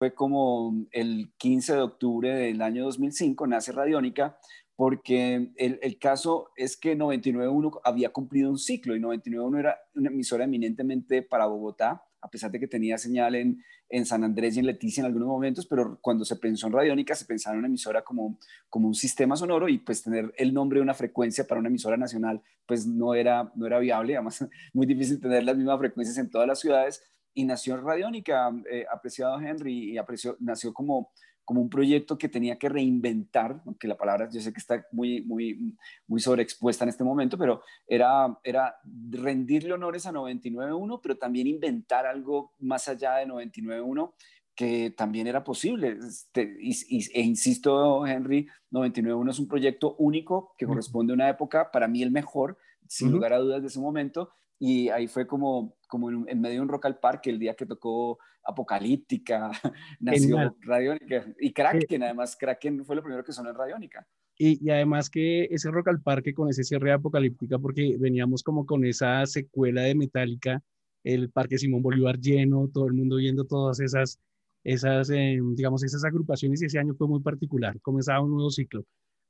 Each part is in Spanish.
fue como el 15 de octubre del año 2005, nace Radiónica, porque el, caso es que 99.1 había cumplido un ciclo y 99.1 era una emisora eminentemente para Bogotá, a pesar de que tenía señal en, en San Andrés y en Leticia en algunos momentos, pero cuando se pensó en Radiónica se pensaba en una emisora como, como un sistema sonoro y pues tener el nombre de una frecuencia para una emisora nacional pues no era, no era viable, además muy difícil tener las mismas frecuencias en todas las ciudades y nació Radiónica, eh, apreciado Henry, y apreció, nació como como un proyecto que tenía que reinventar, aunque la palabra yo sé que está muy, muy, muy sobreexpuesta en este momento, pero era, era rendirle honores a 99.1, pero también inventar algo más allá de 99.1 que también era posible. Este, e insisto, Henry, 99.1 es un proyecto único que corresponde a una época, para mí el mejor, sin lugar a dudas de ese momento, y ahí fue como, como en, medio de un rock al parque el día que tocó Apocalíptica, nació Radiónica y Kraken, además Kraken fue lo primero que sonó en Radiónica. Y, y, además que ese rock al parque con ese cierre de Apocalíptica, porque veníamos como con esa secuela de Metallica, el Parque Simón Bolívar lleno, todo el mundo viendo todas esas, esas eh, digamos, esas agrupaciones y ese año fue muy particular, comenzaba un nuevo ciclo.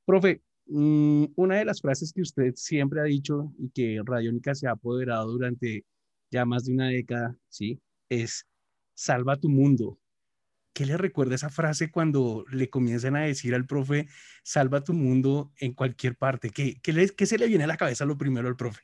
Profe, una de las frases que usted siempre ha dicho y que Radiónica se ha apoderado durante ya más de una década, ¿sí? Es salva tu mundo. ¿Qué le recuerda esa frase cuando le comienzan a decir al profe, salva tu mundo en cualquier parte? ¿Qué, qué, qué se le viene a la cabeza lo primero al profe?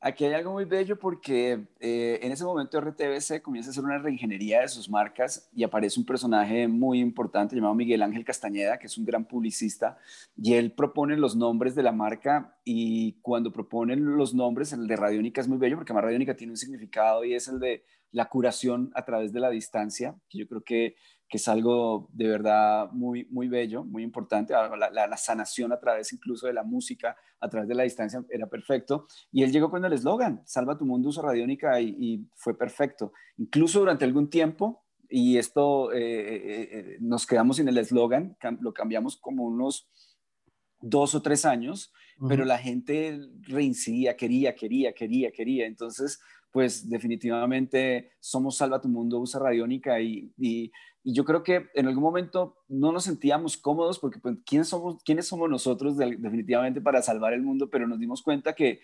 Aquí hay algo muy bello porque eh, en ese momento RTBC comienza a hacer una reingeniería de sus marcas y aparece un personaje muy importante llamado Miguel Ángel Castañeda, que es un gran publicista, y él propone los nombres de la marca y cuando proponen los nombres, el de Radiónica es muy bello porque más Radiónica tiene un significado y es el de la curación a través de la distancia, que yo creo que que es algo de verdad muy, muy bello, muy importante. Ah, la, sanación a través incluso de la música, a través de la distancia, era perfecto. Y él llegó con el eslogan, Salva tu mundo, usa radiónica, y, fue perfecto. Incluso durante algún tiempo, y esto eh, eh, eh, nos quedamos sin el eslogan, lo cambiamos como unos dos o tres años, pero la gente reincidía, quería, quería, quería, quería. Entonces, pues definitivamente somos Salva tu Mundo, usa Radiónica y, y, yo creo que en algún momento no nos sentíamos cómodos porque pues, ¿quiénes, somos, ¿quiénes somos nosotros definitivamente para salvar el mundo? Pero nos dimos cuenta que,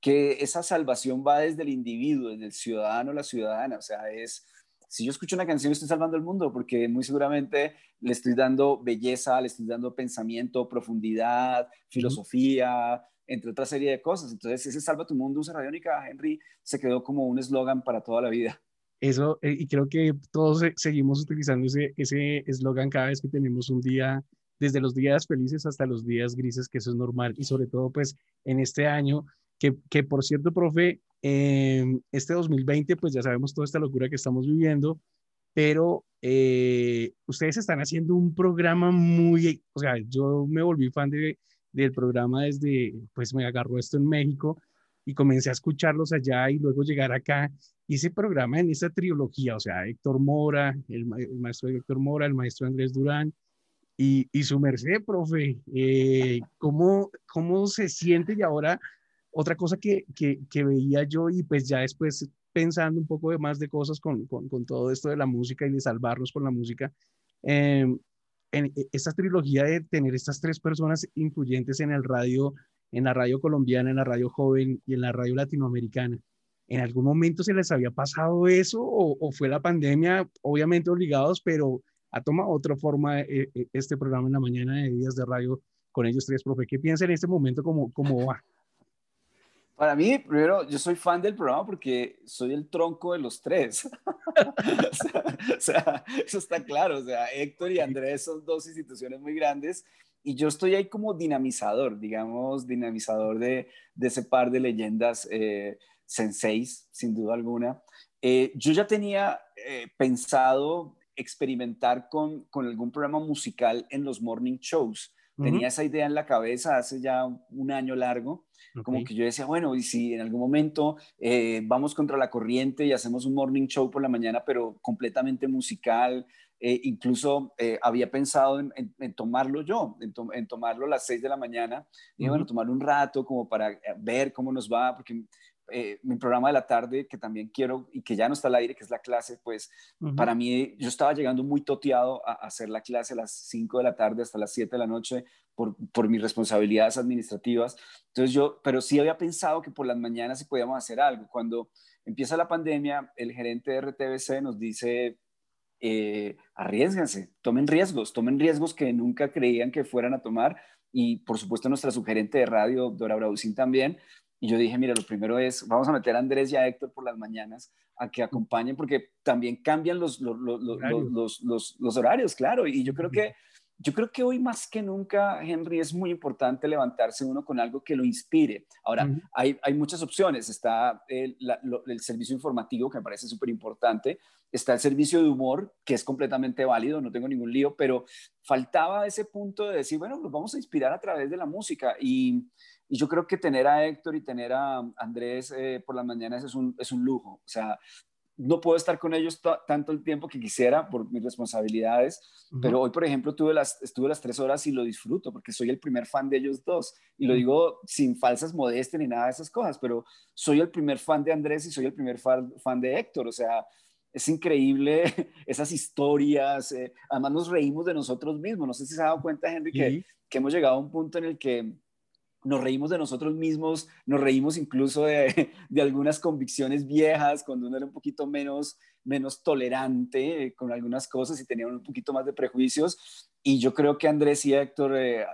que esa salvación va desde el individuo, desde el ciudadano la ciudadana, o sea, es... Si yo escucho una canción, estoy salvando el mundo porque muy seguramente le estoy dando belleza, le estoy dando pensamiento, profundidad, filosofía, entre otra serie de cosas. Entonces, ese Salva tu Mundo, usa Radiónica, Henry, se quedó como un eslogan para toda la vida. Eso, eh, y creo que todos seguimos utilizando ese eslogan cada vez que tenemos un día, desde los días felices hasta los días grises, que eso es normal, y sobre todo, pues, en este año, que, que por cierto, profe, este 2020, pues ya sabemos toda esta locura que estamos viviendo, pero eh, ustedes están haciendo un programa muy, o sea, yo me volví fan de, del programa desde, pues me agarró esto en México y comencé a escucharlos allá y luego llegar acá. Y ese programa en esa trilogía, o sea, Héctor Mora, el, maestro Héctor Mora, el maestro Andrés Durán y, y su merced, profe, eh, ¿cómo, ¿cómo se siente? Y ahora, otra cosa que, que, veía yo y pues ya después pensando un poco de más de cosas con, con, todo esto de la música y de salvarlos con la música, eh, en e, esta trilogía de tener estas tres personas influyentes en el radio, en la radio colombiana, en la radio joven y en la radio latinoamericana, ¿en algún momento se les había pasado eso o, fue la pandemia, obviamente obligados, pero ha tomado otra forma eh, eh, este programa en la mañana de días de radio con ellos tres, profe? ¿Qué piensa en este momento cómo, cómo va? Para mí, primero, yo soy fan del programa porque soy el tronco de los tres. o, sea, eso está claro. O sea, Héctor y Andrés son dos instituciones muy grandes y yo estoy ahí como dinamizador, digamos, dinamizador de, de ese par de leyendas eh, senseis, sin duda alguna. Eh, yo ya tenía eh, pensado experimentar con, con algún programa musical en los morning shows. Tenía esa idea en la cabeza hace ya un año largo como que yo decía, bueno, y si en algún momento eh, vamos contra la corriente y hacemos un morning show por la mañana, pero completamente musical, eh, incluso eh, había pensado en, tomarlo yo, en, tomarlo a las seis de la mañana, y bueno, tomar un rato como para ver cómo nos va, porque eh, mi programa de la tarde, que también quiero y que ya no está al aire, que es la clase, pues para mí yo estaba llegando muy toteado a, hacer la clase a las 5 de la tarde hasta las 7 de la noche por, por, mis responsabilidades administrativas. Entonces yo, pero sí había pensado que por las mañanas sí podíamos hacer algo. Cuando empieza la pandemia, el gerente de RTBC nos dice, eh, arriesganse, tomen riesgos, tomen riesgos que nunca creían que fueran a tomar. Y por supuesto nuestra sugerente de radio, Dora Brausín también, y yo dije, mira, lo primero es, vamos a meter a Andrés y a Héctor por las mañanas a que acompañen, porque también cambian los, los, los, los, los horarios, claro. Y yo creo que yo creo que hoy más que nunca, Henry, es muy importante levantarse uno con algo que lo inspire. Ahora, hay, hay, muchas opciones. Está el, el, servicio informativo, que me parece súper importante. Está el servicio de humor, que es completamente válido, no tengo ningún lío, pero faltaba ese punto de decir, bueno, nos vamos a inspirar a través de la música. Y, y yo creo que tener a Héctor y tener a Andrés eh, por las mañanas es un, es un lujo. O sea, no puedo estar con ellos tanto el tiempo que quisiera por mis responsabilidades, pero hoy, por ejemplo, tuve las, estuve las tres horas y lo disfruto porque soy el primer fan de ellos dos. Y lo digo sin falsas modestias ni nada de esas cosas, pero soy el primer fan de Andrés y soy el primer fan, de Héctor. O sea, es increíble esas historias. Eh, además, nos reímos de nosotros mismos. No sé si se ha dado cuenta, Henry, que, que hemos llegado a un punto en el que nos reímos de nosotros mismos, nos reímos incluso de, algunas convicciones viejas, cuando uno era un poquito menos, menos tolerante con algunas cosas y tenía un poquito más de prejuicios. Y yo creo que Andrés y Héctor eh,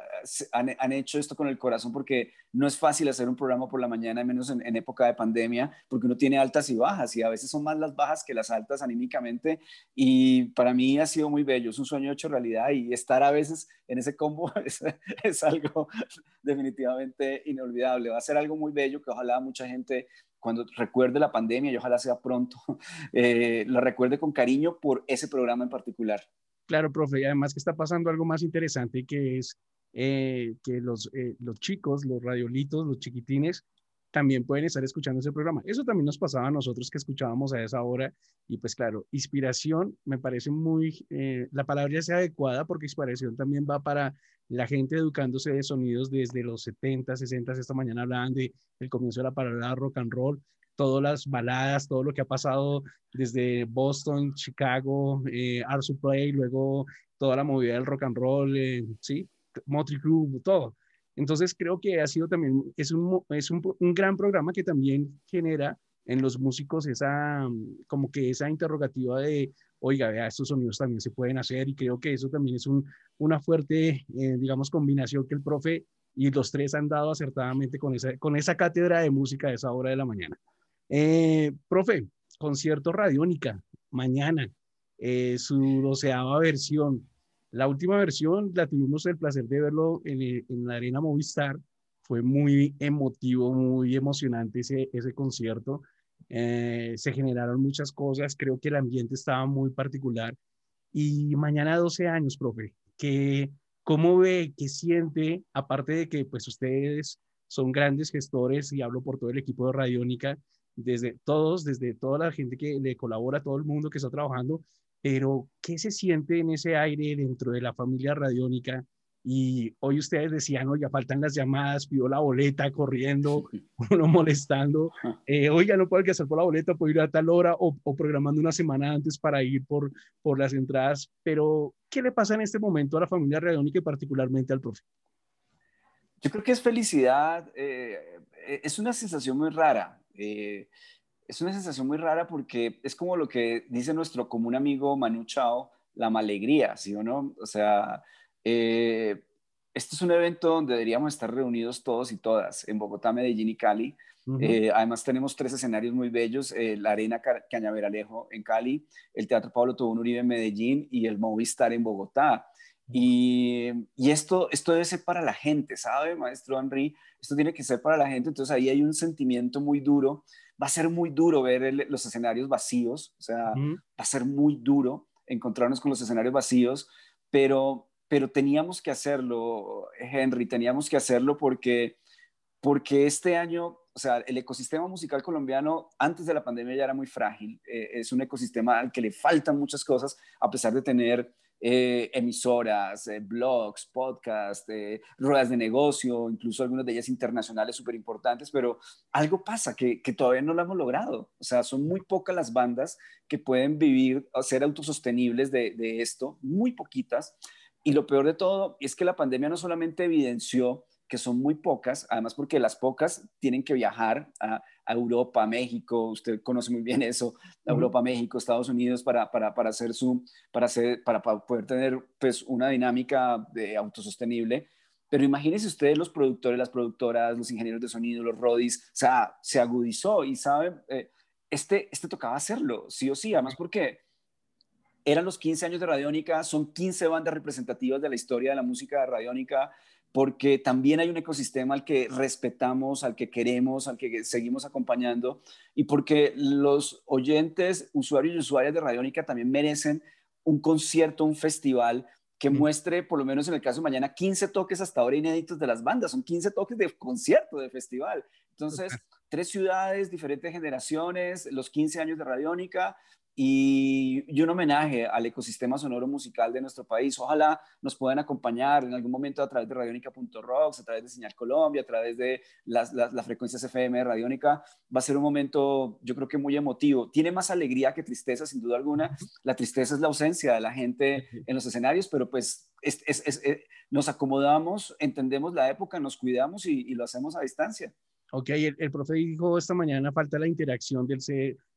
han, han, hecho esto con el corazón porque no es fácil hacer un programa por la mañana, menos en, época de pandemia, porque uno tiene altas y bajas y a veces son más las bajas que las altas anímicamente. Y para mí ha sido muy bello, es un sueño hecho realidad y estar a veces en ese combo es, es algo definitivamente inolvidable. Va a ser algo muy bello que ojalá mucha gente cuando recuerde la pandemia y ojalá sea pronto, eh, lo recuerde con cariño por ese programa en particular. Claro, profe, y además que está pasando algo más interesante que es eh, que los, eh, los chicos, los radiolitos, los chiquitines, también pueden estar escuchando ese programa. Eso también nos pasaba a nosotros que escuchábamos a esa hora. Y pues claro, inspiración me parece muy, eh, la palabra ya sea adecuada porque inspiración también va para la gente educándose de sonidos desde los 70, 60, esta mañana hablaban de el comienzo de la palabra rock and roll, todas las baladas, todo lo que ha pasado desde Boston, Chicago, eh, Art Supply, luego toda la movida del rock and roll, eh, sí, Motley Crue, todo. Entonces creo que ha sido también, es un, es un, un, gran programa que también genera en los músicos esa, como que esa interrogativa de, oiga, vea, estos sonidos también se pueden hacer y creo que eso también es un, una fuerte, eh, digamos, combinación que el profe y los tres han dado acertadamente con esa, con esa cátedra de música a esa hora de la mañana. Eh, profe, concierto Radiónica, mañana, eh, su doceava versión. La última versión la tuvimos el placer de verlo en, eh, la Arena Movistar. Fue muy emotivo, muy emocionante ese, ese concierto. Eh, se generaron muchas cosas, creo que el ambiente estaba muy particular. Y mañana 12 años, profe, que, ¿cómo ve, qué siente, aparte de que pues ustedes son grandes gestores y hablo por todo el equipo de Radiónica, desde todos, desde toda la gente que le colabora, todo el mundo que está trabajando, pero ¿qué se siente en ese aire dentro de la familia radiónica? Y hoy ustedes decían, ya faltan las llamadas, pidió la boleta corriendo, uno molestando, eh, oiga, no puedo alcanzar por la boleta, puedo ir a tal hora o, programando una semana antes para ir por, por las entradas, pero ¿qué le pasa en este momento a la familia radiónica y particularmente al profe? Yo creo que es felicidad, eh, es una sensación muy rara. Eh, es una sensación muy rara porque es como lo que dice nuestro común amigo Manu Chao, la malegría, ¿sí o no? O sea, eh, este es un evento donde deberíamos estar reunidos todos y todas, en Bogotá, Medellín y Cali. Eh, además tenemos tres escenarios muy bellos, eh, la Arena Cañaveralejo en Cali, el Teatro Pablo Tobón Uribe en Medellín y el Movistar en Bogotá. Y, y, esto, esto debe ser para la gente, ¿sabe, maestro Henry? Esto tiene que ser para la gente, entonces ahí hay un sentimiento muy duro va a ser muy duro ver los escenarios vacíos, o sea, va a ser muy duro encontrarnos con los escenarios vacíos, pero, pero teníamos que hacerlo, Henry, teníamos que hacerlo porque, porque este año, o sea, el ecosistema musical colombiano antes de la pandemia ya era muy frágil, eh, es un ecosistema al que le faltan muchas cosas, a pesar de tener eh, emisoras, eh, blogs, podcasts, ruedas de negocio, incluso algunas de ellas internacionales súper importantes, pero algo pasa que, que, todavía no lo hemos logrado. O sea, son muy pocas las bandas que pueden vivir o ser autosostenibles de, de esto, muy poquitas. Y lo peor de todo es que la pandemia no solamente evidenció que son muy pocas, además porque las pocas tienen que viajar a, Europa, México, usted conoce muy bien eso, Europa, México, Estados Unidos, para, para, para hacer su, para, hacer, para, poder tener pues una dinámica de autosostenible. Pero imagínense ustedes los productores, las productoras, los ingenieros de sonido, los rodis, o sea, se agudizó y sabe, eh, este, este tocaba hacerlo, sí o sí, además porque eran los 15 años de Radiónica, son 15 bandas representativas de la historia de la música de Radiónica, porque también hay un ecosistema al que respetamos, al que queremos, al que seguimos acompañando y porque los oyentes, usuarios y usuarias de Radiónica también merecen un concierto, un festival que muestre, por lo menos en el caso de mañana, 15 toques hasta ahora inéditos de las bandas, son 15 toques de concierto, de festival. Entonces, tres ciudades, diferentes generaciones, los 15 años de Radiónica, y, un homenaje al ecosistema sonoro musical de nuestro país. Ojalá nos puedan acompañar en algún momento a través de Radionica.rocks, a través de Señal Colombia, a través de las, frecuencias FM de Radionica. Va a ser un momento, yo creo que muy emotivo. Tiene más alegría que tristeza, sin duda alguna. La tristeza es la ausencia de la gente en los escenarios, pero pues eh, nos acomodamos, entendemos la época, nos cuidamos y, lo hacemos a distancia. Ok, el, el, profe dijo esta mañana falta la interacción del,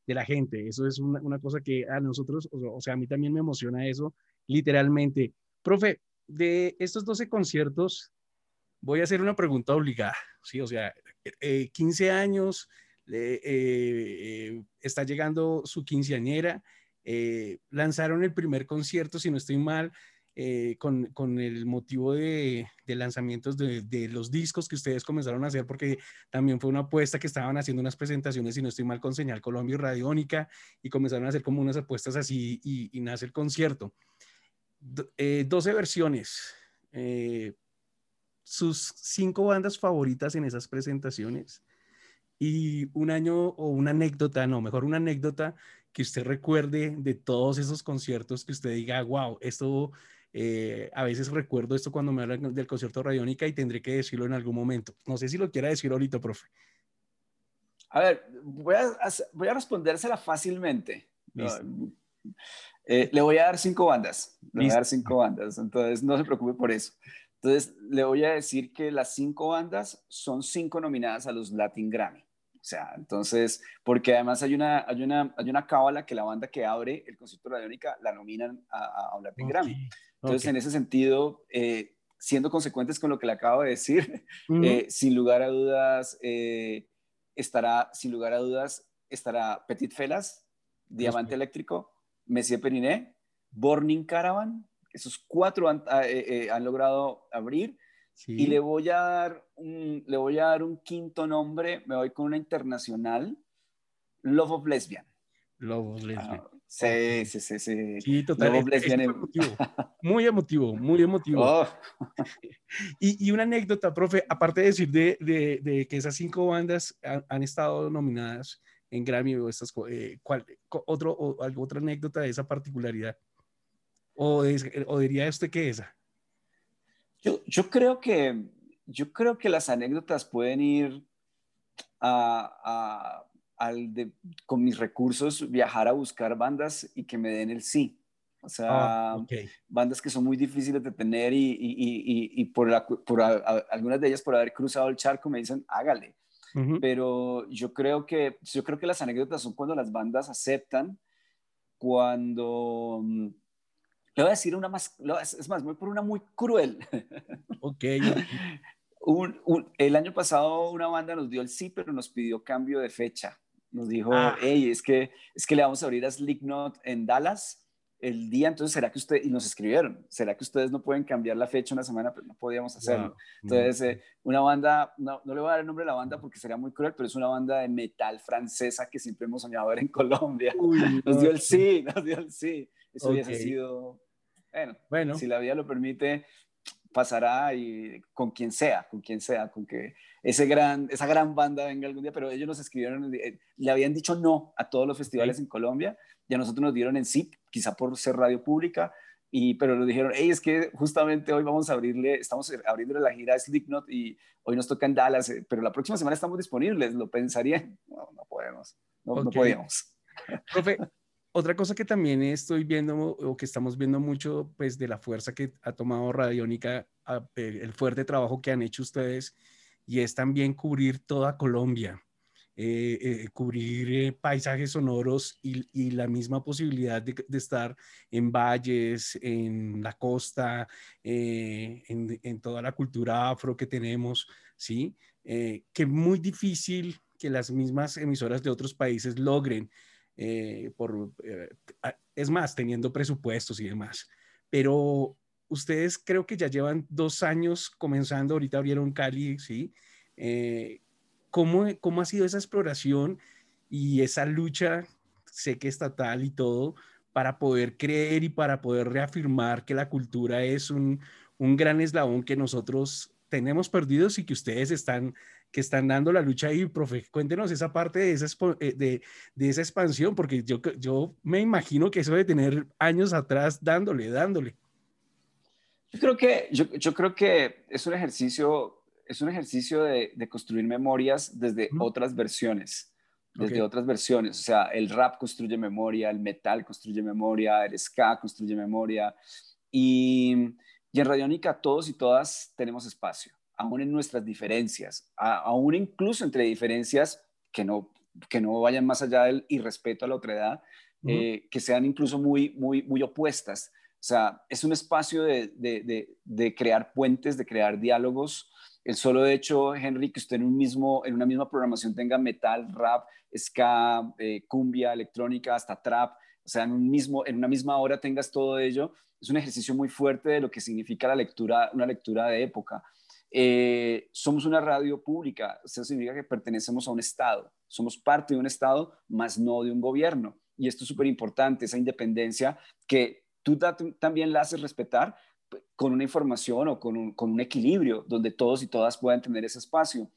de la gente. Eso es una, cosa que a nosotros, o, sea, a mí también me emociona eso, literalmente. Profe, de estos 12 conciertos, voy a hacer una pregunta obligada, ¿sí? O sea, 15 eh, años, eh, eh, está llegando su quinceañera, lanzaron el primer concierto, si no estoy mal, eh, con, con, el motivo de, de lanzamientos de, de, los discos que ustedes comenzaron a hacer, porque también fue una apuesta que estaban haciendo unas presentaciones, si no estoy mal, con Señal Colombia y Radiónica, y comenzaron a hacer como unas apuestas así y, nace el concierto. 12 eh, versiones. Eh, sus cinco bandas favoritas en esas presentaciones y un año o una anécdota, no, mejor una anécdota que usted recuerde de todos esos conciertos que usted diga, wow, esto eh, a veces recuerdo esto cuando me hablan del concierto radiónica y tendré que decirlo en algún momento. No sé si lo quiera decir ahorita, profe. A ver, voy a, voy a respondérsela fácilmente. Eh, le voy a dar cinco bandas. Le voy a dar cinco bandas. Entonces, no se preocupe por eso. Entonces, le voy a decir que las cinco bandas son cinco nominadas a los Latin Grammy. O sea, entonces, porque además hay una, hay una, hay una cábala que la banda que abre el concierto radiónica la nominan a, a un Latin Grammy. Entonces, en ese sentido, eh, siendo consecuentes con lo que le acabo de decir, eh, sin lugar a dudas, eh, estará, sin lugar a dudas, estará Petit Felas, Diamante Eléctrico, Messier Periné, Burning Caravan, esos cuatro han, han logrado abrir, y le voy, a dar un, le voy a dar un quinto nombre, me voy con una internacional, Love of Lesbian. Love of Lesbian. Ah, sí, sí, sí, sí. Sí, total. Love of Lesbian. Muy emotivo, muy emotivo. Oh. Y, y, una anécdota, profe, aparte de decir de, de, de que esas cinco bandas han, estado nominadas en Grammy o estas, eh, ¿cuál, otro, o, otra anécdota de esa particularidad? ¿O, o diría usted que esa? Yo, creo que, yo creo que las anécdotas pueden ir a, al de, con mis recursos, viajar a buscar bandas y que me den el sí. O sea, ah, bandas que son muy difíciles de tener y, y, y, por, por algunas de ellas por haber cruzado el charco me dicen, hágale. Pero yo creo, que, yo creo que las anécdotas son cuando las bandas aceptan, cuando mm, le voy a decir una más, es más, voy por una muy cruel. Ok. el año pasado una banda nos dio el sí, pero nos pidió cambio de fecha. Nos dijo, hey, ah. es que, es que le vamos a abrir a Slipknot en Dallas el día, entonces, ¿será que ustedes, y nos escribieron, ¿será que ustedes no pueden cambiar la fecha una semana? Pero no podíamos hacerlo. Entonces, eh, una banda, no, no, le voy a dar el nombre de la banda porque sería muy cruel, pero es una banda de metal francesa que siempre hemos soñado ver en Colombia. nos dio el sí, nos dio el sí. Eso hubiese sido, bueno, bueno, si la vida lo permite, pasará y con quien sea, con quien sea, con que ese gran, esa gran banda venga algún día, pero ellos nos escribieron, eh, le habían dicho no a todos los festivales en Colombia y a nosotros nos dieron en sí, quizá por ser radio pública, y, pero nos dijeron, hey, es que justamente hoy vamos a abrirle, estamos abriéndole la gira Slipknot y hoy nos toca en Dallas, eh, pero la próxima semana estamos disponibles, ¿lo pensarían? No, no podemos, no, no podíamos. Profe, otra cosa que también estoy viendo o que estamos viendo mucho, pues de la fuerza que ha tomado Radiónica, el fuerte trabajo que han hecho ustedes, y es también cubrir toda Colombia. Eh, eh, cubrir eh, paisajes sonoros y, la misma posibilidad de, estar en valles, en la costa, en, toda la cultura afro que tenemos, ¿sí? que muy difícil que las mismas emisoras de otros países logren, por, es más, teniendo presupuestos y demás. Pero ustedes creo que ya llevan dos años comenzando, ahorita abrieron Cali, ¿sí? ¿Cómo, ¿Cómo ha sido esa exploración y esa lucha, sé que estatal y todo, para poder creer y para poder reafirmar que la cultura es un, un gran eslabón que nosotros tenemos perdidos y que ustedes están, que están dando la lucha ahí, profe, cuéntenos esa parte de esa, eh, de, de esa expansión, porque yo, yo me imagino que eso debe tener años atrás dándole, dándole. Yo creo que, yo, yo creo que es un ejercicio es un ejercicio de, construir memorias desde otras versiones, desde otras versiones. O sea, el rap construye memoria, el metal construye memoria, el ska construye memoria. Y, y en Radiónica todos y todas tenemos espacio, aún en nuestras diferencias, aún incluso entre diferencias que no, que no vayan más allá del irrespeto a la otra edad, eh, que sean incluso muy, muy, muy opuestas. O sea, es un espacio de, de, de crear puentes, de crear diálogos, el solo hecho, Henry, que usted en, un mismo, en una misma programación tenga metal, rap, ska, eh, cumbia, electrónica, hasta trap, o sea, en, un mismo, en una misma hora tengas todo ello, es un ejercicio muy fuerte de lo que significa la lectura, una lectura de época. Eh, somos una radio pública, eso significa que pertenecemos a un Estado, somos parte de un Estado, más no de un gobierno. Y esto es súper importante, esa independencia que tú también la haces respetar, con una información o con un, equilibrio donde todos y todas puedan tener ese espacio.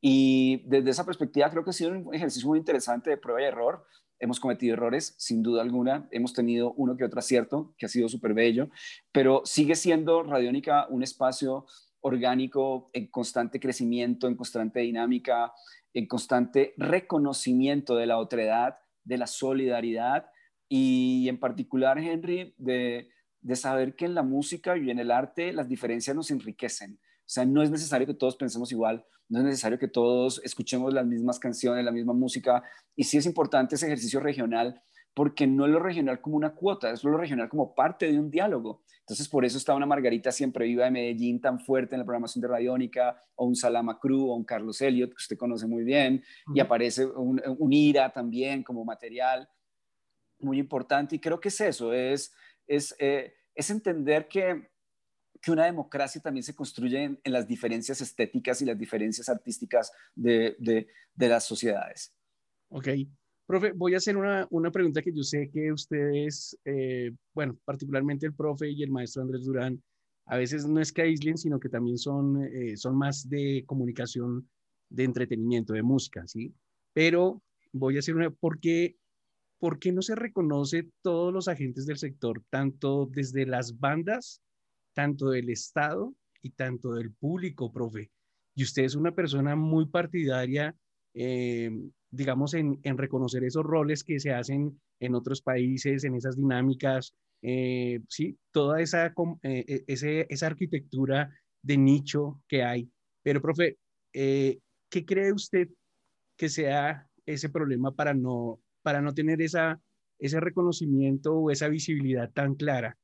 Y desde esa perspectiva creo que ha sido un ejercicio muy interesante de prueba y error. Hemos cometido errores, sin duda alguna. Hemos tenido uno que otro acierto, que ha sido súper bello, pero sigue siendo Radiónica un espacio orgánico en constante crecimiento, en constante dinámica, en constante reconocimiento de la otredad, de la solidaridad y en particular, Henry, de, de saber que en la música y en el arte las diferencias nos enriquecen. O sea, no es necesario que todos pensemos igual, no es necesario que todos escuchemos las mismas canciones, la misma música. Y sí es importante ese ejercicio regional, porque no es lo regional como una cuota, es lo regional como parte de un diálogo. Entonces, por eso está una Margarita siempre viva de Medellín tan fuerte en la programación de Radiónica, o un Salama Cruz, o un Carlos Elliot, que usted conoce muy bien, y aparece un, un Ira también como material muy importante. Y creo que es eso, es es, eh, es entender que, que, una democracia también se construye en, las diferencias estéticas y las diferencias artísticas de, de, las sociedades. Ok. Profe, voy a hacer una, una pregunta que yo sé que ustedes, eh, bueno, particularmente el profe y el maestro Andrés Durán, a veces no es que aíslen, sino que también son, eh, son más de comunicación, de entretenimiento, de música, ¿sí? Pero voy a hacer una, porque ¿por qué no se reconoce todos los agentes del sector, tanto desde las bandas, tanto del Estado y tanto del público, profe? Y usted es una persona muy partidaria, eh, digamos, en, reconocer esos roles que se hacen en otros países, en esas dinámicas, eh, sí, toda esa, eh, esa arquitectura de nicho que hay. Pero, profe, ¿qué cree usted que sea ese problema para no para no tener esa, ese reconocimiento o esa visibilidad tan clara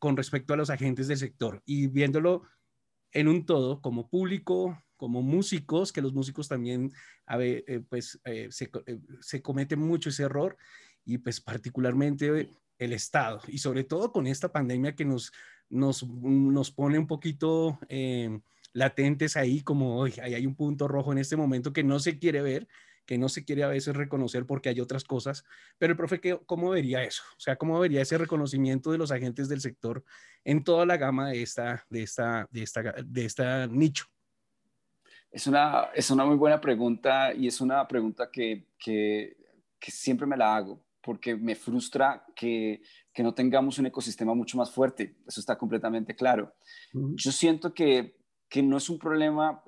con respecto a los agentes del sector. Y viéndolo en un todo como público, como músicos, que los músicos también, eh, pues eh, se, eh, se, comete mucho ese error y pues particularmente el Estado. Y sobre todo con esta pandemia que nos, nos, nos pone un poquito latentes ahí como hoy ahí hay un punto rojo en este momento que no se quiere ver que no se quiere a veces reconocer porque hay otras cosas. Pero el profe, ¿cómo vería eso? O sea, ¿cómo vería ese reconocimiento de los agentes del sector en toda la gama de esta, de esta, de esta, de esta nicho? Es una, es una muy buena pregunta y es una pregunta que, que, que siempre me la hago porque me frustra que que no tengamos un ecosistema mucho más fuerte. Eso está completamente claro. Yo siento que, que no es un problema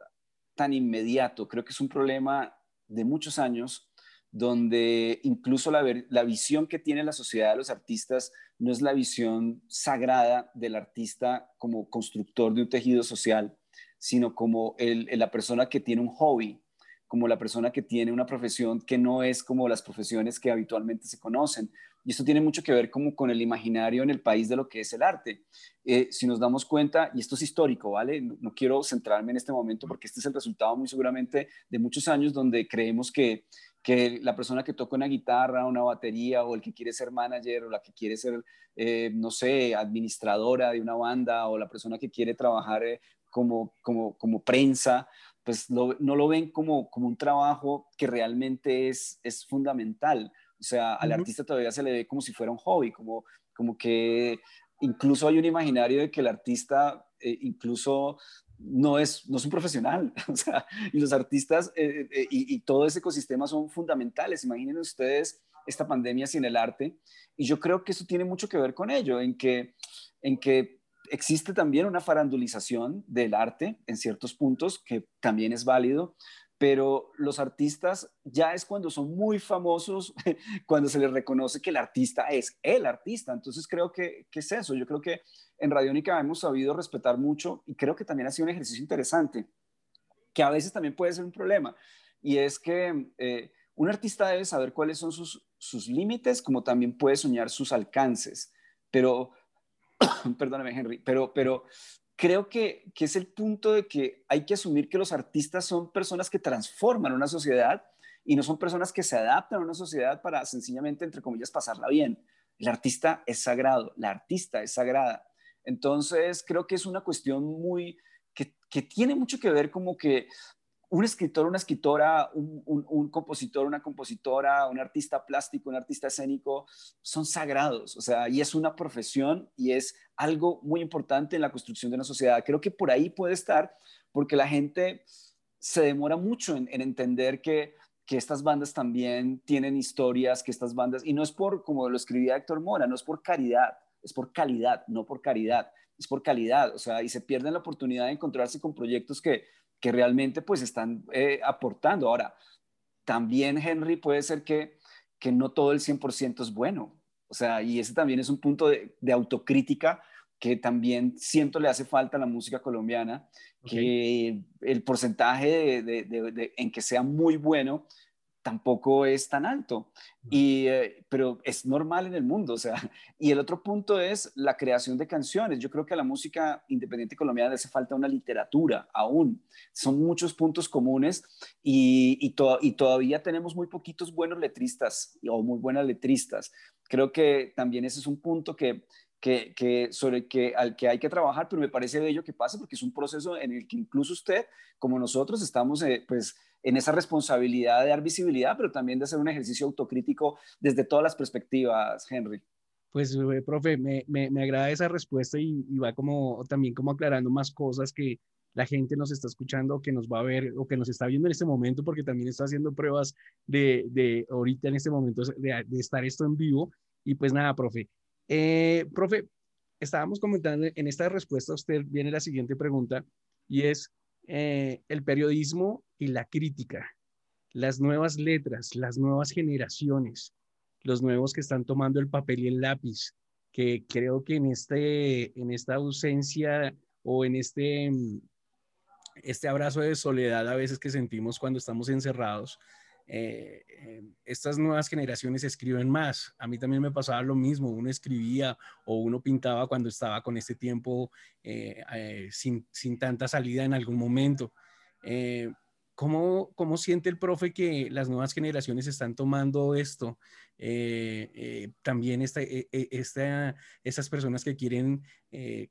tan inmediato, creo que es un problema de muchos años donde incluso la, la, visión que tiene la sociedad de los artistas no es la visión sagrada del artista como constructor de un tejido social, sino como el, la persona que tiene un hobby, como la persona que tiene una profesión que no es como las profesiones que habitualmente se conocen. Y esto tiene mucho que ver como con el imaginario en el país de lo que es el arte. Eh, si nos damos cuenta, y esto es histórico, ¿vale? No, quiero centrarme en este momento porque este es el resultado muy seguramente de muchos años donde creemos que, que la persona que toca una guitarra, una batería, o el que quiere ser manager, o la que quiere ser, eh, no sé, administradora de una banda, o la persona que quiere trabajar eh, como, como, como prensa, pues no lo ven como, como un trabajo que realmente es, es fundamental. O sea, al artista todavía se le ve como si fuera un hobby, como, como que incluso hay un imaginario de que el artista eh, incluso no es, no es un profesional. O sea, y los artistas eh, eh, y, y, todo ese ecosistema son fundamentales. Imaginen ustedes esta pandemia sin el arte. Y yo creo que eso tiene mucho que ver con ello, en que, en que existe también una farandulización del arte en ciertos puntos, que también es válido, pero los artistas ya es cuando son muy famosos, cuando se les reconoce que el artista es el artista. Entonces creo que, es eso. Yo creo que en Radiónica hemos sabido respetar mucho y creo que también ha sido un ejercicio interesante, que a veces también puede ser un problema. Y es que eh, un artista debe saber cuáles son sus, sus límites, como también puede soñar sus alcances. Pero perdóname Henry, pero, pero creo que, que, es el punto de que hay que asumir que los artistas son personas que transforman una sociedad y no son personas que se adaptan a una sociedad para sencillamente, entre comillas, pasarla bien. El artista es sagrado, la artista es sagrada. Entonces, creo que es una cuestión muy, que, que tiene mucho que ver como que un escritor, una escritora, un, compositor, una compositora, un artista plástico, un artista escénico, son sagrados, o sea, y es una profesión y es algo muy importante en la construcción de una sociedad. Creo que por ahí puede estar, porque la gente se demora mucho en, entender que, que estas bandas también tienen historias, que estas bandas, y no es por, como lo escribía Héctor Mora, no es por caridad, es por calidad, no por caridad, es por calidad, o sea, y se pierden la oportunidad de encontrarse con proyectos que que realmente pues están eh, aportando. Ahora, también Henry puede ser que, que no todo el 100% es bueno. O sea, y ese también es un punto de, autocrítica que también siento le hace falta a la música colombiana, que el porcentaje de, en que sea muy bueno tampoco es tan alto. Y, eh, pero es normal en el mundo, o sea, y el otro punto es la creación de canciones. Yo creo que a la música independiente colombiana le hace falta una literatura aún. Son muchos puntos comunes y, y, y todavía tenemos muy poquitos buenos letristas o muy buenas letristas. Creo que también ese es un punto que, que, que, sobre que al que hay que trabajar, pero me parece bello que pase porque es un proceso en el que incluso usted, como nosotros, estamos eh, pues en esa responsabilidad de dar visibilidad, pero también de hacer un ejercicio autocrítico desde todas las perspectivas, Henry. Pues, eh, profe, me, me, me, agrada esa respuesta y, va como también como aclarando más cosas que la gente nos está escuchando, que nos va a ver o que nos está viendo en este momento, porque también está haciendo pruebas de, de ahorita en este momento de, de, estar esto en vivo. Y pues nada, profe. Eh, profe, estábamos comentando en esta respuesta, usted viene la siguiente pregunta y es, eh, el periodismo y la crítica, las nuevas letras, las nuevas generaciones, los nuevos que están tomando el papel y el lápiz, que creo que en, este, en esta ausencia o en este, este abrazo de soledad a veces que sentimos cuando estamos encerrados, eh, eh, estas nuevas generaciones escriben más. A mí también me pasaba lo mismo, uno escribía o uno pintaba cuando estaba con este tiempo eh, sin, sin, tanta salida en algún momento. ¿cómo, ¿Cómo siente el profe que las nuevas generaciones están tomando esto? también esta, esta, estas personas que quieren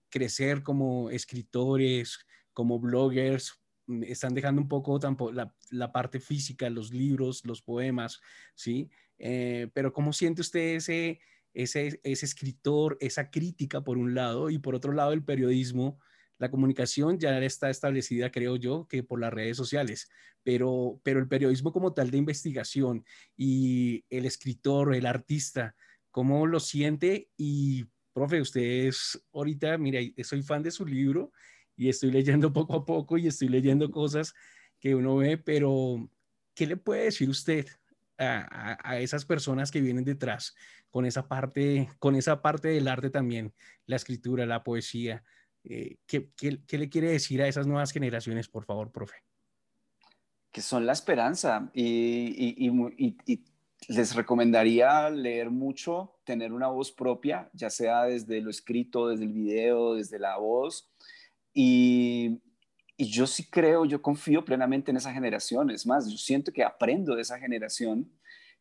crecer como escritores, como bloggers, están dejando un poco la, la, parte física, los libros, los poemas, ¿sí? Eh, pero ¿cómo siente usted ese, ese, ese escritor, esa crítica por un lado y por otro lado el periodismo? La comunicación ya está establecida, creo yo, que por las redes sociales, pero, pero el periodismo como tal de investigación y el escritor, el artista, cómo lo siente y, profe, usted es ahorita, mira, soy fan de su libro y estoy leyendo poco a poco y estoy leyendo cosas que uno ve, pero ¿qué le puede decir usted a, esas personas que vienen detrás con esa parte, con esa parte del arte también, la escritura, la poesía? Eh, ¿qué, qué, le quiere decir a esas nuevas generaciones, por favor, profe? Que son la esperanza y, y, y les recomendaría leer mucho, tener una voz propia, ya sea desde lo escrito, desde el video, desde la voz. Y, y yo sí creo, yo confío plenamente en esa generación. Es más, yo siento que aprendo de esa generación.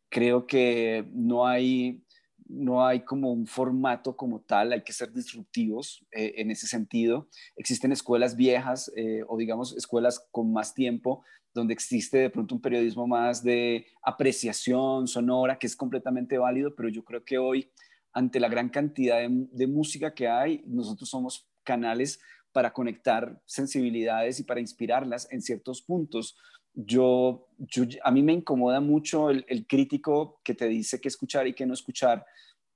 Creo que no hay, no hay como un formato como tal, hay que ser disruptivos eh, en ese sentido. Existen escuelas viejas eh, o digamos escuelas con más tiempo donde existe de pronto un periodismo más de apreciación sonora, que es completamente válido, pero yo creo que hoy, ante la gran cantidad de, música que hay, nosotros somos canales para conectar sensibilidades y para inspirarlas en ciertos puntos. Yo, a mí me incomoda mucho el, crítico que te dice qué escuchar y qué no escuchar.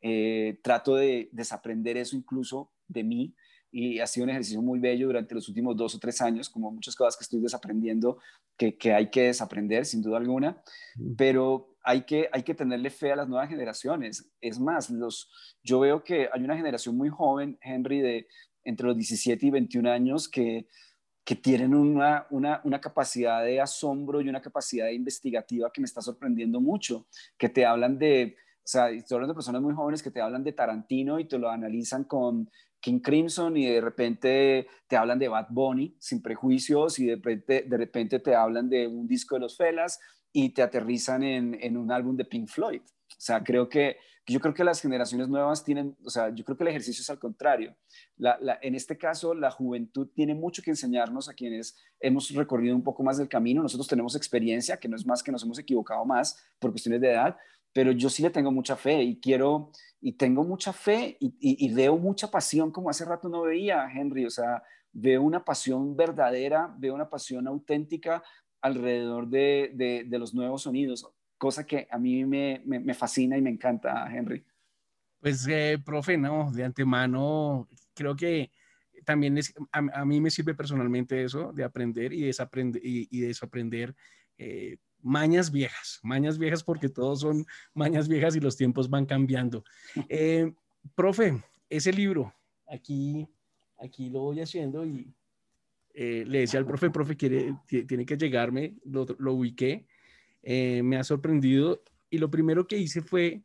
Eh, trato de desaprender eso incluso de mí y ha sido un ejercicio muy bello durante los últimos dos o tres años, como muchas cosas que estoy desaprendiendo, que, que hay que desaprender sin duda alguna, pero hay que, hay que tenerle fe a las nuevas generaciones. Es más, los, yo veo que hay una generación muy joven, Henry, de entre los 17 y 21 años, que, tienen una, capacidad de asombro y una capacidad investigativa que me está sorprendiendo mucho, que te hablan de, o sea, estoy hablando de personas muy jóvenes que te hablan de Tarantino y te lo analizan con King Crimson y de repente te hablan de Bad Bunny sin prejuicios y de repente, de repente te hablan de un disco de los Felas y te aterrizan en un álbum de Pink Floyd. O sea, creo que, yo creo que las generaciones nuevas tienen, o sea, yo creo que el ejercicio es al contrario. La, la, en este caso, la juventud tiene mucho que enseñarnos a quienes hemos recorrido un poco más del camino. Nosotros tenemos experiencia, que no es más que nos hemos equivocado más por cuestiones de edad, pero yo sí le tengo mucha fe y quiero, y tengo mucha fe y, veo mucha pasión como hace rato no veía, Henry, o sea, veo una pasión verdadera, veo una pasión auténtica alrededor de, de, los nuevos sonidos, cosa que a mí me, me, fascina y me encanta, Henry. Pues, eh, profe, no, de antemano, creo que también es, a, mí me sirve personalmente eso, de aprender y desaprender, y, y desaprender eh, mañas viejas, mañas viejas porque todos son mañas viejas y los tiempos van cambiando. Eh, profe, ese libro, aquí, aquí lo voy haciendo y eh, le decía al profe, profe, quiere, tiene que llegarme, lo, lo ubiqué, eh, me ha sorprendido y lo primero que hice fue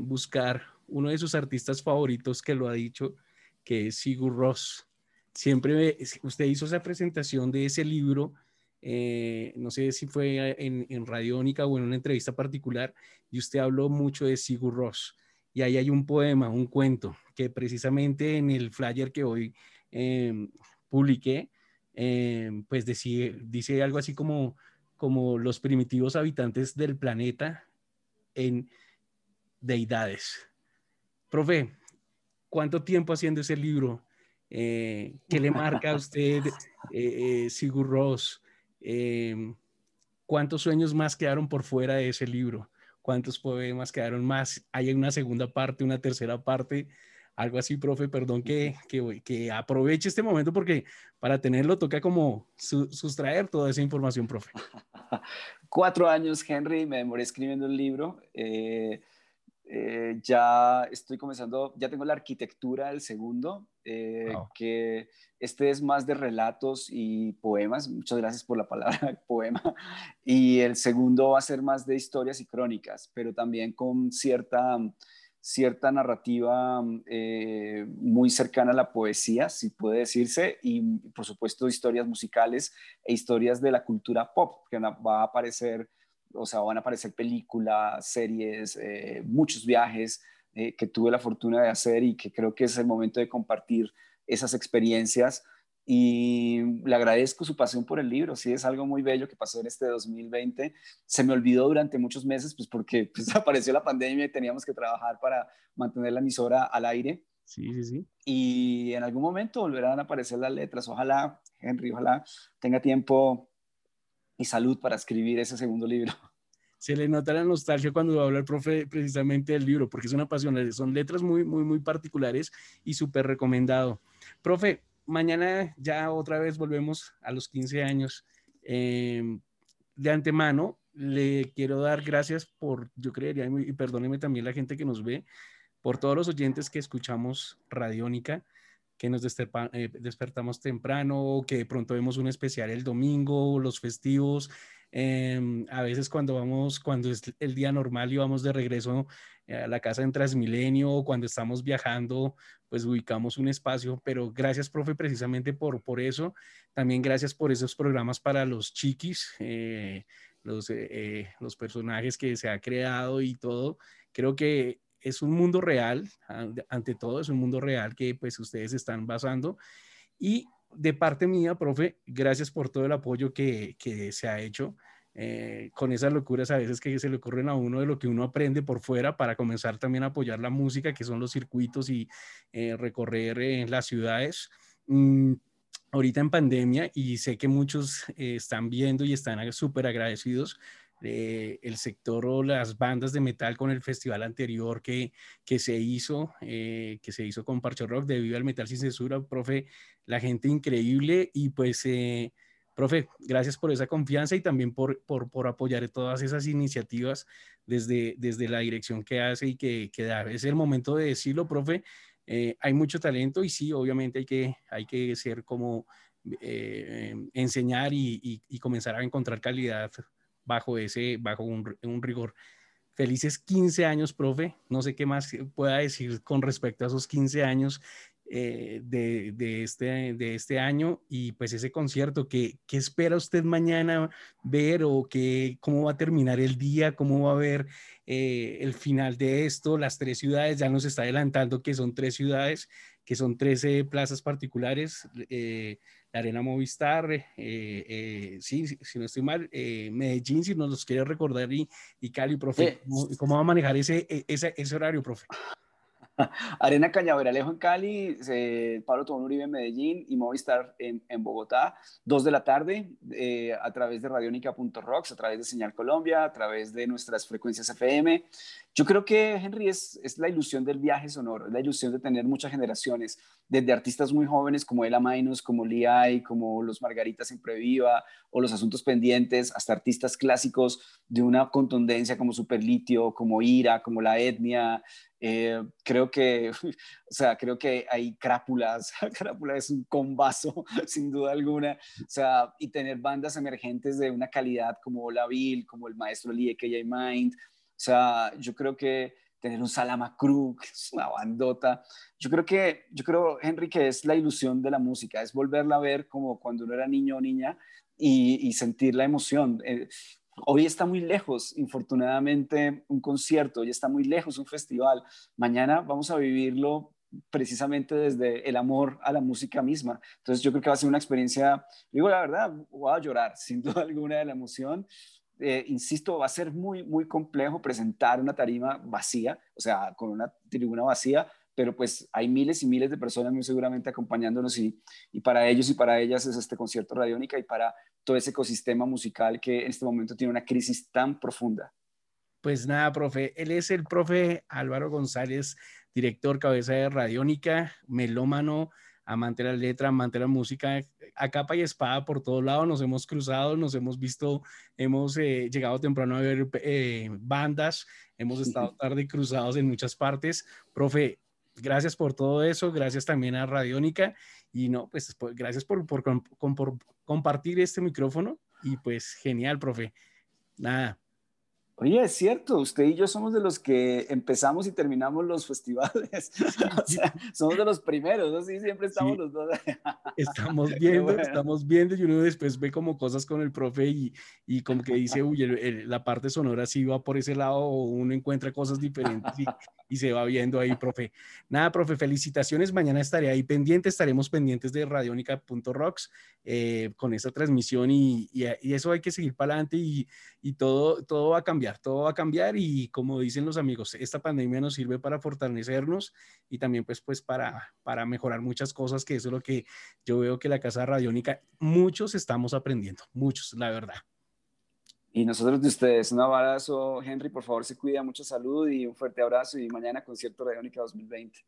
buscar uno de sus artistas favoritos que lo ha dicho, que es Sigur Ross. Siempre usted hizo esa presentación de ese libro eh, no sé si fue en, en Radiónica o en una entrevista particular, y usted habló mucho de Sigur Ross. Y ahí hay un poema, un cuento, que precisamente en el flyer que hoy em, publiqué, pues dice algo así como, como los primitivos habitantes del planeta en deidades. Profe, ¿cuánto tiempo haciendo ese libro? Eh, ¿Qué le marca a usted eh, Sigur Ross? Em, ¿Cuántos sueños más quedaron por fuera de ese libro? ¿Cuántos poemas quedaron más? ¿Hay una segunda parte, una tercera parte? Algo así, profe, perdón que, que, que aproveche este momento porque para tenerlo toca como sustraer toda esa información, profe. Cuatro años, Henry, me demoré escribiendo el libro. Eh, eh, ya estoy comenzando, ya tengo la arquitectura del segundo, eh, que este es más de relatos y poemas. Muchas gracias por la palabra poema. Y el segundo va a ser más de historias y crónicas, pero también con cierta, cierta narrativa eh, muy cercana a la poesía, si puede decirse, y por supuesto historias musicales e historias de la cultura pop, que va a aparecer o sea, van a aparecer películas, series, eh, muchos viajes eh, que tuve la fortuna de hacer y que creo que es el momento de compartir esas experiencias. Y le agradezco su pasión por el libro, sí, es algo muy bello que pasó en este 2020. Se me olvidó durante muchos meses, pues porque pues, apareció la pandemia y teníamos que trabajar para mantener la emisora al aire. Sí, sí, sí. Y en algún momento volverán a aparecer las letras. Ojalá, Henry, ojalá tenga tiempo y salud para escribir ese segundo libro. Se le nota la nostalgia cuando habla el profe precisamente del libro, porque es una pasión, son letras muy, muy, muy particulares y súper recomendado. Profe, mañana ya otra vez volvemos a los 15 años. Em, de antemano, le quiero dar gracias por, yo creería, y perdóneme también la gente que nos ve, por todos los oyentes que escuchamos Radiónica, que nos eh, despertamos temprano, que de pronto vemos un especial el domingo, los festivos, em, a veces cuando vamos, cuando es el día normal y vamos de regreso eh, a la casa en Transmilenio o cuando estamos viajando, pues ubicamos un espacio, pero gracias, profe, precisamente por, por eso. También gracias por esos programas para los chiquis, eh, los, los personajes que se ha creado y todo. Creo que es un mundo real, ante todo es un mundo real que pues ustedes están basando. Y de parte mía, profe, gracias por todo el apoyo que, que se ha hecho. Eh, con esas locuras a veces que se le ocurren a uno de lo que uno aprende por fuera para comenzar también a apoyar la música, que son los circuitos y eh, recorrer en las ciudades. Mm, ahorita en pandemia y sé que muchos eh, están viendo y están súper agradecidos el sector o las bandas de metal con el festival anterior que, que se hizo, eh, que se hizo con Parcho Rock debido al metal sin censura, profe, la gente increíble y pues, eh, profe, gracias por esa confianza y también por, por, por, apoyar todas esas iniciativas desde, desde la dirección que hace y que, que da. Es el momento de decirlo, profe, eh, hay mucho talento y sí, obviamente hay que, hay que ser como... enseñar y, y, y comenzar a encontrar calidad bajo ese, bajo un, un rigor. Felices 15 años, profe. No sé qué más pueda decir con respecto a esos 15 años eh, de, de, este, de este año y pues ese concierto. ¿qué, ¿Qué espera usted mañana ver o qué, cómo va a terminar el día? ¿Cómo va a ver eh, el final de esto? Las tres ciudades, ya nos está adelantando que son tres ciudades, que son 13 plazas particulares. Eh, Arena Movistar, eh, eh, sí, si no estoy mal, eh, Medellín, si nos los quiere recordar, y, y Cali, profe, ¿cómo, va a manejar ese, e, ese, ese horario, profe? Arena Cañaveralejo en Cali, Pablo Tobón Uribe en Medellín y Movistar en, Bogotá, dos de la tarde, a través de radionica.rocks, a través de Señal Colombia, a través de nuestras frecuencias FM. Yo creo que, Henry, es, es la ilusión del viaje sonoro, es la ilusión de tener muchas generaciones, desde artistas muy jóvenes como Ela Mainos, como Liai, como Los Margaritas en Previva o Los Asuntos Pendientes, hasta artistas clásicos de una contundencia como Superlitio, como Ira, como La Etnia. Eh, creo que, o sea, creo que hay crápulas, crápula es un combazo, sin duda alguna, o sea, y tener bandas emergentes de una calidad como La Vil, como el maestro Lie que Mind, o sea, yo creo que tener un Salama Cruz, que es una bandota. Yo creo que, yo creo, Henry, que es la ilusión de la música, es volverla a ver como cuando uno era niño o niña y, sentir la emoción. Eh, hoy está muy lejos, infortunadamente, un concierto, hoy está muy lejos un festival. Mañana vamos a vivirlo precisamente desde el amor a la música misma. Entonces yo creo que va a ser una experiencia, digo la verdad, voy a llorar sin duda alguna de la emoción, eh, insisto, va a ser muy, muy complejo presentar una tarima vacía, o sea, con una tribuna vacía, pero pues hay miles y miles de personas muy seguramente acompañándonos y, y para ellos y para ellas es este concierto radiónica y para todo ese ecosistema musical que en este momento tiene una crisis tan profunda. Pues nada, profe, él es el profe Álvaro González, director cabeza de Radiónica, melómano, amante de la letra, amante de la música, a capa y espada por todos lados, nos hemos cruzado, nos hemos visto, hemos eh, llegado temprano a ver eh, bandas, hemos estado tarde cruzados en muchas partes. Profe, gracias por todo eso, gracias también a Radiónica y no, pues, pues gracias por, por, por compartir este micrófono y pues genial, profe. Nada, Oye, es cierto, usted y yo somos de los que empezamos y terminamos los festivales. o sea, somos de los primeros, así siempre estamos los dos. estamos viendo, estamos viendo y uno después ve como cosas con el profe y, y como que dice, uy, la parte sonora sí va por ese lado o uno encuentra cosas diferentes y, y se va viendo ahí, profe. Nada, profe, felicitaciones. Mañana estaré ahí pendiente, estaremos pendientes de radionica.rocks eh, con esta transmisión y, y, eso hay que seguir para adelante y, y, todo, todo va a cambiar, todo va a cambiar y como dicen los amigos, esta pandemia nos sirve para fortalecernos y también pues, pues para, para mejorar muchas cosas, que eso es lo que yo veo que la Casa Radiónica, muchos estamos aprendiendo, muchos, la verdad. Y nosotros de ustedes, un abrazo, Henry, por favor se cuida, mucha salud y un fuerte abrazo y mañana concierto Radiónica 2020.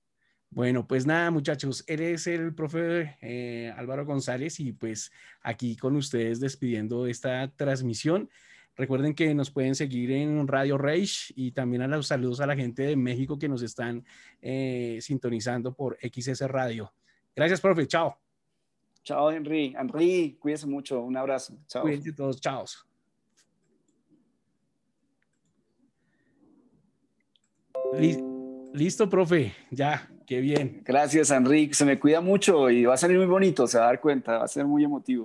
Bueno, pues nada, muchachos, eres el profe eh, Álvaro González y pues aquí con ustedes despidiendo esta transmisión. Recuerden que nos pueden seguir en Radio Rage y también a los saludos a la gente de México que nos están eh, sintonizando por XS Radio. Gracias, profe. Chao. Chao, Henry. Henry, cuídese mucho. Un abrazo. Chao. Cuídense todos. Chao. Listo, profe. Ya, qué bien. Gracias, Enrique. Se me cuida mucho y va a salir muy bonito, se va a dar cuenta, va a ser muy emotivo.